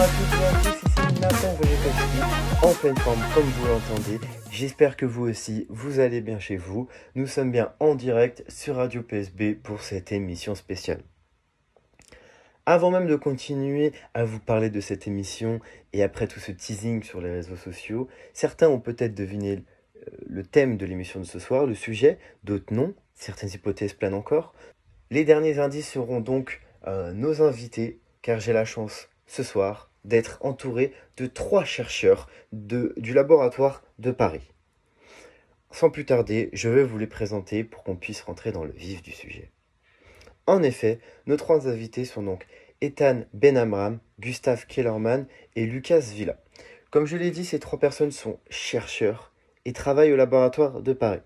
À à tous, ici Nathan en pleine forme comme vous l'entendez. J'espère que vous aussi, vous allez bien chez vous. Nous sommes bien en direct sur Radio PSB pour cette émission spéciale. Avant même de continuer à vous parler de cette émission et après tout ce teasing sur les réseaux sociaux, certains ont peut-être deviné euh, le thème de l'émission de ce soir, le sujet, d'autres non, certaines hypothèses planent encore. Les derniers indices seront donc euh, nos invités, car j'ai la chance ce soir d'être entouré de trois chercheurs de, du laboratoire de Paris. Sans plus tarder, je vais vous les présenter pour qu'on puisse rentrer dans le vif du sujet. En effet, nos trois invités sont donc Ethan Benamram, Gustave Kellerman et Lucas Villa. Comme je l'ai dit, ces trois personnes sont chercheurs et travaillent au laboratoire de Paris.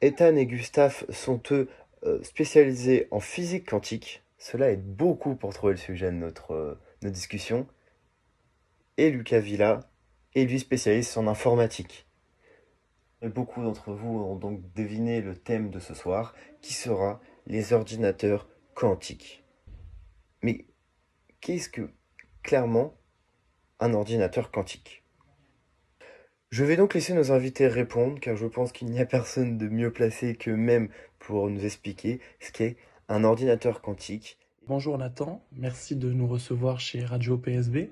Ethan et Gustave sont eux euh, spécialisés en physique quantique. Cela aide beaucoup pour trouver le sujet de notre, euh, notre discussion. Et Lucas Villa est lui spécialiste en informatique. Et beaucoup d'entre vous ont donc deviné le thème de ce soir, qui sera les ordinateurs quantiques. Mais qu'est-ce que clairement un ordinateur quantique? Je vais donc laisser nos invités répondre, car je pense qu'il n'y a personne de mieux placé que même pour nous expliquer ce qu'est un ordinateur quantique. Bonjour Nathan, merci de nous recevoir chez Radio PSB.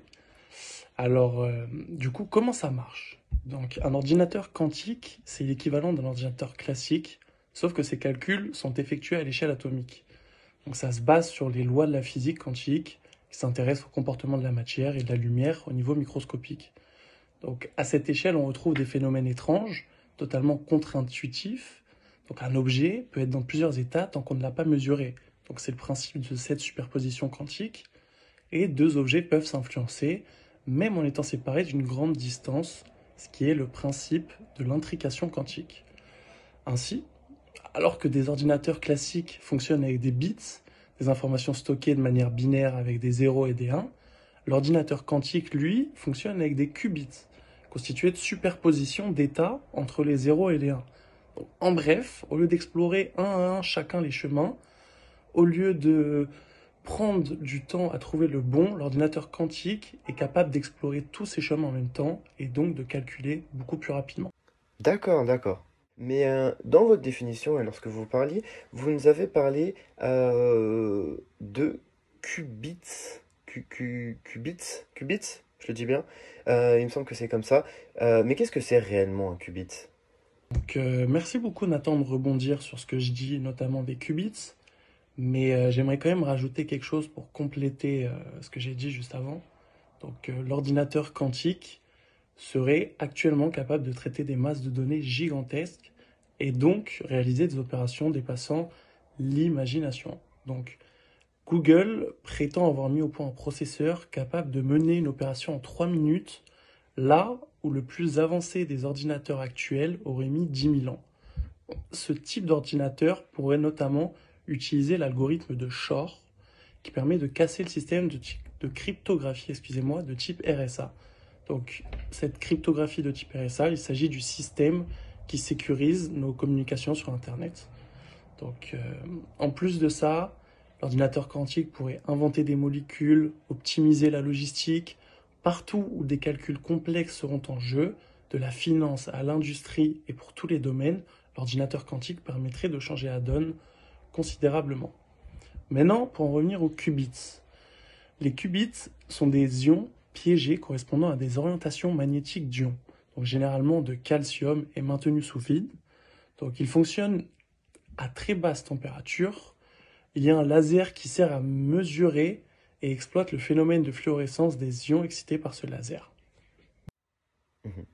Alors, euh, du coup, comment ça marche? Donc, un ordinateur quantique, c'est l'équivalent d'un ordinateur classique sauf que ces calculs sont effectués à l'échelle atomique. Donc ça se base sur les lois de la physique quantique qui s'intéressent au comportement de la matière et de la lumière au niveau microscopique. Donc à cette échelle, on retrouve des phénomènes étranges, totalement contre-intuitifs. Donc un objet peut être dans plusieurs états tant qu'on ne l'a pas mesuré. Donc c'est le principe de cette superposition quantique. Et deux objets peuvent s'influencer, même en étant séparés d'une grande distance, ce qui est le principe de l'intrication quantique. Ainsi, alors que des ordinateurs classiques fonctionnent avec des bits, des informations stockées de manière binaire avec des 0 et des 1, l'ordinateur quantique, lui, fonctionne avec des qubits, constitués de superpositions d'états entre les 0 et les 1. en bref, au lieu d'explorer un à un chacun les chemins, au lieu de prendre du temps à trouver le bon, l'ordinateur quantique est capable d'explorer tous ces chemins en même temps et donc de calculer beaucoup plus rapidement. D'accord, d'accord. Mais euh, dans votre définition, et lorsque vous parliez, vous nous avez parlé euh, de qubits. qubits Qubits Je le dis bien euh, Il me semble que c'est comme ça. mais qu'est-ce que c'est réellement un qubit? Donc, Merci beaucoup Nathan de rebondir sur ce que je dis, notamment des qubits. Mais j'aimerais quand même rajouter quelque chose pour compléter ce que j'ai dit juste avant. Donc l'ordinateur quantique, serait actuellement capable de traiter des masses de données gigantesques et donc réaliser des opérations dépassant l'imagination. Donc Google prétend avoir mis au point un processeur capable de mener une opération en 3 minutes, là où le plus avancé des ordinateurs actuels aurait mis 10 000 ans. Ce type d'ordinateur pourrait notamment utiliser l'algorithme de Shor, qui permet de casser le système de, cryptographie excusez-moi, de type RSA. Donc cette cryptographie de type RSA, il s'agit du système qui sécurise nos communications sur Internet. Donc euh, en plus de ça, l'ordinateur quantique pourrait inventer des molécules, optimiser la logistique, partout où des calculs complexes seront en jeu, de la finance à l'industrie et pour tous les domaines, l'ordinateur quantique permettrait de changer la donne Maintenant, pour en revenir aux qubits. Les qubits sont des ions piégés correspondant à des orientations magnétiques d'ions, donc généralement de calcium, est maintenu sous vide. Donc il fonctionne à très basse température. Il y a un laser qui sert à mesurer et exploite le phénomène de fluorescence des ions excités par ce laser. Mhm.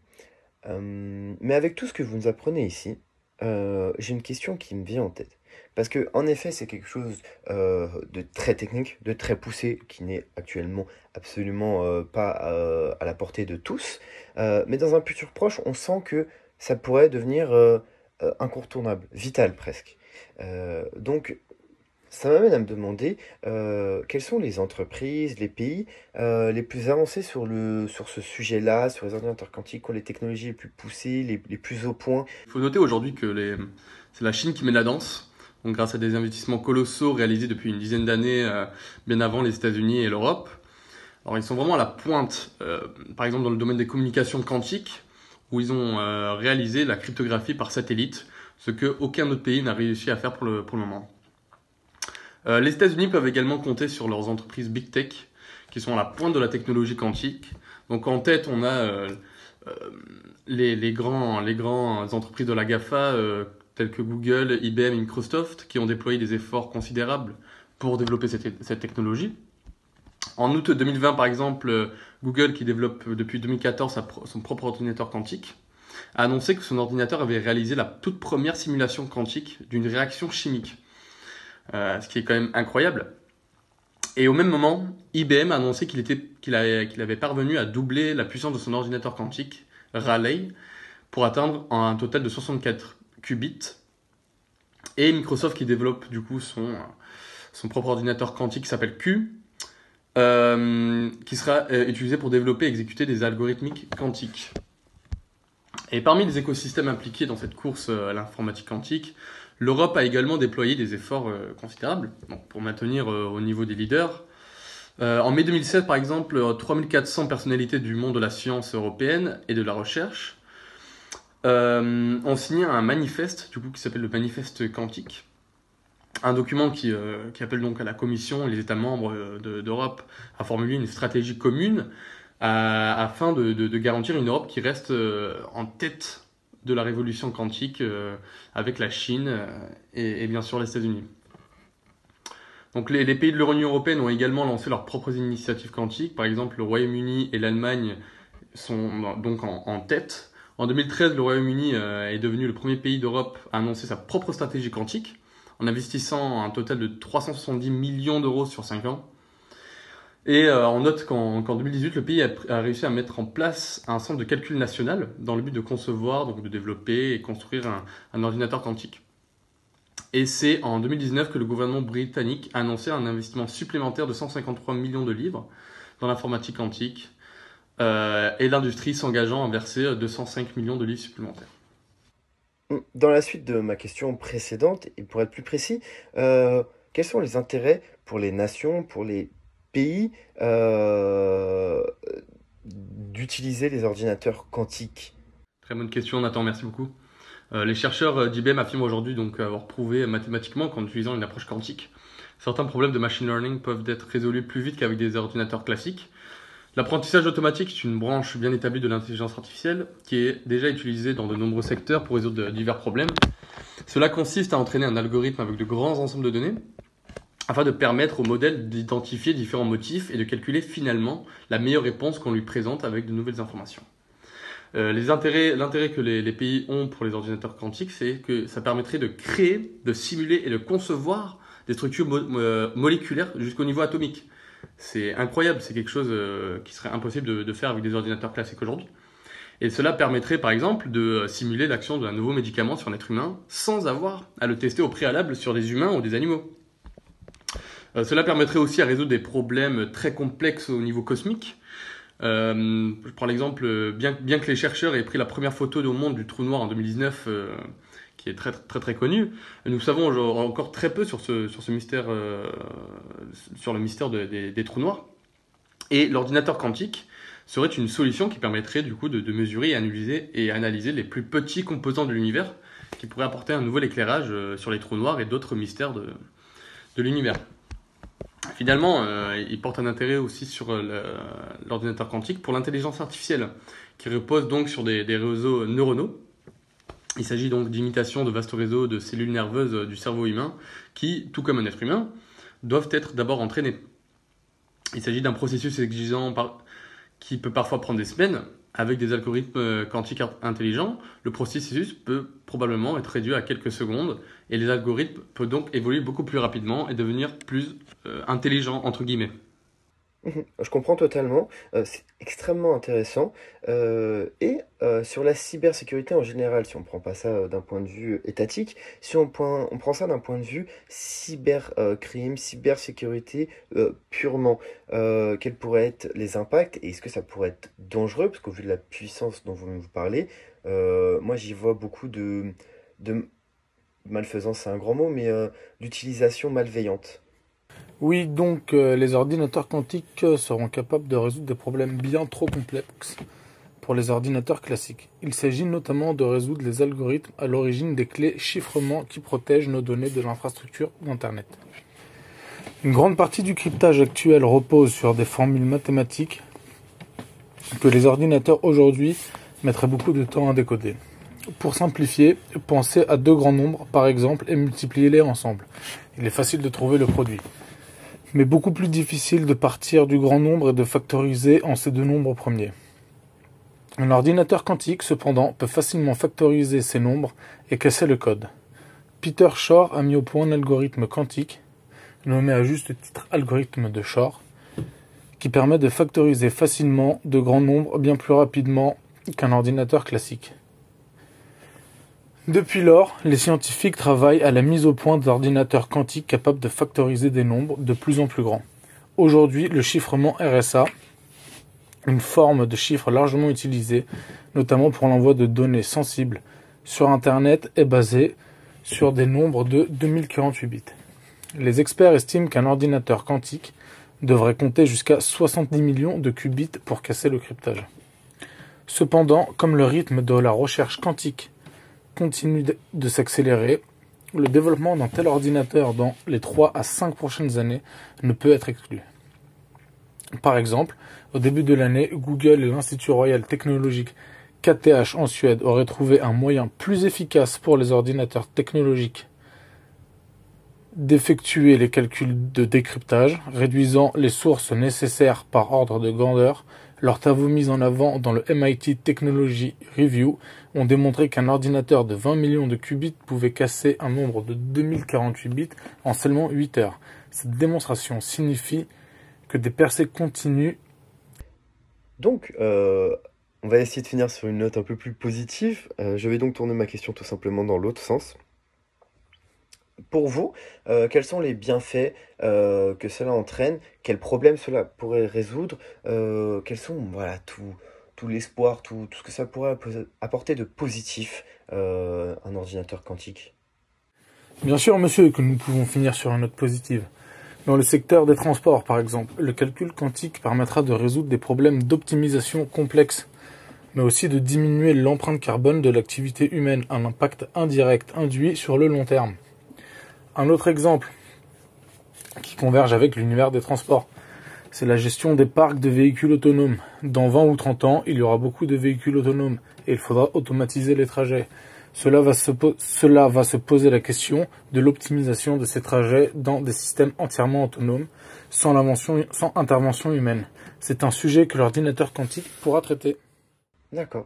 Euh, mais avec tout ce que vous nous apprenez ici, euh, j'ai une question qui me vient en tête. Parce que en effet, c'est quelque chose euh, de très technique, de très poussé, qui n'est actuellement absolument euh, pas euh, à la portée de tous. mais dans un futur proche, on sent que ça pourrait devenir incontournable, vital presque. donc, ça m'amène à me demander quelles sont les entreprises, les pays les plus avancés sur, le, sur ce sujet-là, sur les ordinateurs quantiques, ont les technologies les plus poussées, les, les plus au point? Il faut noter aujourd'hui que c'est la Chine qui mène la danse. Donc, grâce à des investissements colossaux réalisés depuis une dizaine d'années, euh, bien avant les États-Unis et l'Europe. Alors ils sont vraiment à la pointe, euh, par exemple dans le domaine des communications quantiques, où ils ont euh, réalisé la cryptographie par satellite, ce que aucun autre pays n'a réussi à faire pour le, pour le moment. Les États-Unis peuvent également compter sur leurs entreprises big tech, qui sont à la pointe de la technologie quantique. Donc en tête, on a les, les, grands, les grandes entreprises de la GAFA, telles que Google, IBM et Microsoft, qui ont déployé des efforts considérables pour développer cette, technologie. En août 2020, par exemple, Google, qui développe depuis 2014 son propre ordinateur quantique, a annoncé que son ordinateur avait réalisé la toute première simulation quantique d'une réaction chimique. Euh, ce qui est quand même incroyable. Et au même moment, IBM a annoncé qu'il qu'il avait, avait, parvenu à doubler la puissance de son ordinateur quantique, Raleigh, pour atteindre un total de 64 qubits. Et Microsoft qui développe du coup son, propre ordinateur quantique qui s'appelle Q, euh, qui sera euh, utilisé pour développer et exécuter des algorithmiques quantiques. Et parmi les écosystèmes impliqués dans cette course euh, à l'informatique quantique, l'Europe a également déployé des efforts considérables pour maintenir au niveau des leaders. en mai 2007, par exemple, 3400 personnalités du monde de la science européenne et de la recherche ont signé un manifeste, du coup, qui s'appelle le manifeste quantique, un document qui, euh, qui, appelle donc à la Commission et les États membres euh, d'Europe à formuler une stratégie commune afin de, de, garantir une Europe qui reste euh, en tête de la révolution quantique avec la Chine et, bien sûr les États-Unis. Donc les, pays de l'Union européenne ont également lancé leurs propres initiatives quantiques. Par exemple, le Royaume-Uni et l'Allemagne sont donc en, tête. En 2013, le Royaume-Uni est devenu le premier pays d'Europe à annoncer sa propre stratégie quantique en investissant un total de 370 millions d'euros sur 5 ans. Et euh, on note qu'en 2018, le pays a, réussi à mettre en place un centre de calcul national dans le but de concevoir, donc de développer et construire un, ordinateur quantique. Et c'est en 2019 que le gouvernement britannique a annoncé un investissement supplémentaire de 153 millions de livres dans l'informatique quantique, euh, et l'industrie s'engageant à verser 205 millions de livres supplémentaires. Dans la suite de ma question précédente, et pour être plus précis, euh, quels sont les intérêts pour les nations, pour les pays, euh, d'utiliser les ordinateurs quantiques? Très bonne question, Nathan, merci beaucoup. Euh, les chercheurs d'IBM affirment aujourd'hui donc avoir prouvé mathématiquement qu'en utilisant une approche quantique, certains problèmes de machine learning peuvent être résolus plus vite qu'avec des ordinateurs classiques. L'apprentissage automatique est une branche bien établie de l'intelligence artificielle qui est déjà utilisée dans de nombreux secteurs pour résoudre divers problèmes. Cela consiste à entraîner un algorithme avec de grands ensembles de données afin de permettre au modèle d'identifier différents motifs et de calculer finalement la meilleure réponse qu'on lui présente avec de nouvelles informations. Euh, l'intérêt que les, pays ont pour les ordinateurs quantiques, c'est que ça permettrait de créer, de simuler et de concevoir des structures euh, moléculaires jusqu'au niveau atomique. C'est incroyable, c'est quelque chose euh, qui serait impossible de, faire avec des ordinateurs classiques aujourd'hui. Et cela permettrait par exemple de simuler l'action d'un nouveau médicament sur un être humain sans avoir à le tester au préalable sur des humains ou des animaux. Euh, cela permettrait aussi à résoudre des problèmes très complexes au niveau cosmique. Euh, je prends l'exemple, bien, bien, que les chercheurs aient pris la première photo au monde du trou noir en 2019, qui est très très très connu. Nous savons encore très peu sur ce, sur ce mystère, euh, sur le mystère des, trous noirs. Et l'ordinateur quantique serait une solution qui permettrait du coup de, mesurer et analyser, et analyser les plus petits composants de l'univers, qui pourrait apporter un nouvel éclairage euh, sur les trous noirs et d'autres mystères de, de l'univers. Finalement, euh, il porte un intérêt aussi sur l'ordinateur quantique pour l'intelligence artificielle, qui repose donc sur des réseaux neuronaux il s'agit donc d'imitation de vastes réseaux de cellules nerveuses du cerveau humain qui, tout comme un être humain, doivent être d'abord entraînés. Il s'agit d'un processus exigeant qui peut parfois prendre des semaines. Avec des algorithmes euh, quantiques intelligents, le processus peut probablement être réduit à quelques secondes et les algorithmes peuvent donc évoluer beaucoup plus rapidement et devenir plus euh, intelligents, entre guillemets. Mhm. Je comprends totalement, euh, c'est extrêmement intéressant. Euh, et euh, sur la cybersécurité en général, si on prend pas ça d'un point de vue étatique, si on, on prend ça d'un point de vue cybercrime, cybersécurité purement, quels pourraient être les impacts et est-ce que ça pourrait être dangereux? Parce qu'au vu de la puissance dont vous nous parlez, moi j'y vois beaucoup de, de malfaisance, c'est un grand mot, mais d'utilisation malveillante. Oui, donc euh, les ordinateurs quantiques seront capables de résoudre des problèmes bien trop complexes pour les ordinateurs classiques. Il s'agit notamment de résoudre les algorithmes à l'origine des clés chiffrement qui protègent nos données de l'infrastructure d'Internet. Une grande partie du cryptage actuel repose sur des formules mathématiques que les ordinateurs aujourd'hui mettraient beaucoup de temps à décoder. Pour simplifier, pensez à deux grands nombres par exemple et multipliez-les ensemble. Il est facile de trouver le produit mais beaucoup plus difficile de partir du grand nombre et de factoriser en ces deux nombres premiers. Un ordinateur quantique, cependant, peut facilement factoriser ces nombres et casser le code. Peter Shor a mis au point un algorithme quantique, nommé à juste titre algorithme de Shor, qui permet de factoriser facilement de grands nombres bien plus rapidement qu'un ordinateur classique. Depuis lors, les scientifiques travaillent à la mise au point d'ordinateurs quantiques capables de factoriser des nombres de plus en plus grands. Aujourd'hui, le chiffrement RSA, une forme de chiffre largement utilisée, notamment pour l'envoi de données sensibles sur Internet, est basé sur des nombres de 2048 bits. Les experts estiment qu'un ordinateur quantique devrait compter jusqu'à 70 millions de qubits pour casser le cryptage. Cependant, comme le rythme de la recherche quantique continue de s'accélérer, le développement d'un tel ordinateur dans les 3 à 5 prochaines années ne peut être exclu. Par exemple, au début de l'année, Google et l'Institut Royal Technologique KTH en Suède auraient trouvé un moyen plus efficace pour les ordinateurs technologiques d'effectuer les calculs de décryptage, réduisant les sources nécessaires par ordre de grandeur leurs travaux mis en avant dans le MIT Technology Review ont démontré qu'un ordinateur de 20 millions de qubits pouvait casser un nombre de 2048 bits en seulement 8 heures. Cette démonstration signifie que des percées continuent. Donc, euh, on va essayer de finir sur une note un peu plus positive. Euh, je vais donc tourner ma question tout simplement dans l'autre sens pour vous, euh, quels sont les bienfaits euh, que cela entraîne? Quels problèmes cela pourrait résoudre? Euh, Quels sont voilà, tout, tout l'espoir, tout, tout, ce que ça pourrait apporter de positif un ordinateur quantique? Bien sûr, monsieur, que nous pouvons finir sur une note positive. Dans le secteur des transports, par exemple, le calcul quantique permettra de résoudre des problèmes d'optimisation complexes, mais aussi de diminuer l'empreinte carbone de l'activité humaine, un impact indirect induit sur le long terme. Un autre exemple qui converge avec l'univers des transports, c'est la gestion des parcs de véhicules autonomes. Dans 20 ou 30 ans, il y aura beaucoup de véhicules autonomes et il faudra automatiser les trajets. Cela va se, poser la question de l'optimisation de ces trajets dans des systèmes entièrement autonomes, sans, intervention humaine. C'est un sujet que l'ordinateur quantique pourra traiter. D'accord.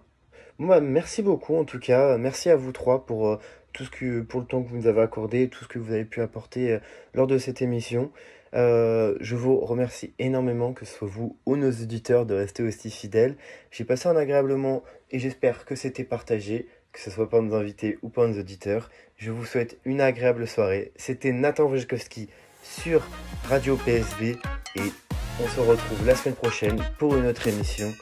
Merci beaucoup en tout cas. Merci à vous trois pour euh, tout ce que, pour le temps que vous nous avez accordé, tout ce que vous avez pu apporter euh, lors de cette émission. Euh, je vous remercie énormément, que ce soit vous ou nos auditeurs, de rester aussi fidèles. J'ai passé un agréable moment et j'espère que c'était partagé, que ce soit par nos invités ou par nos auditeurs. Je vous souhaite une agréable soirée. C'était Nathan Wojkowski sur Radio PSB et on se retrouve la semaine prochaine pour une autre émission.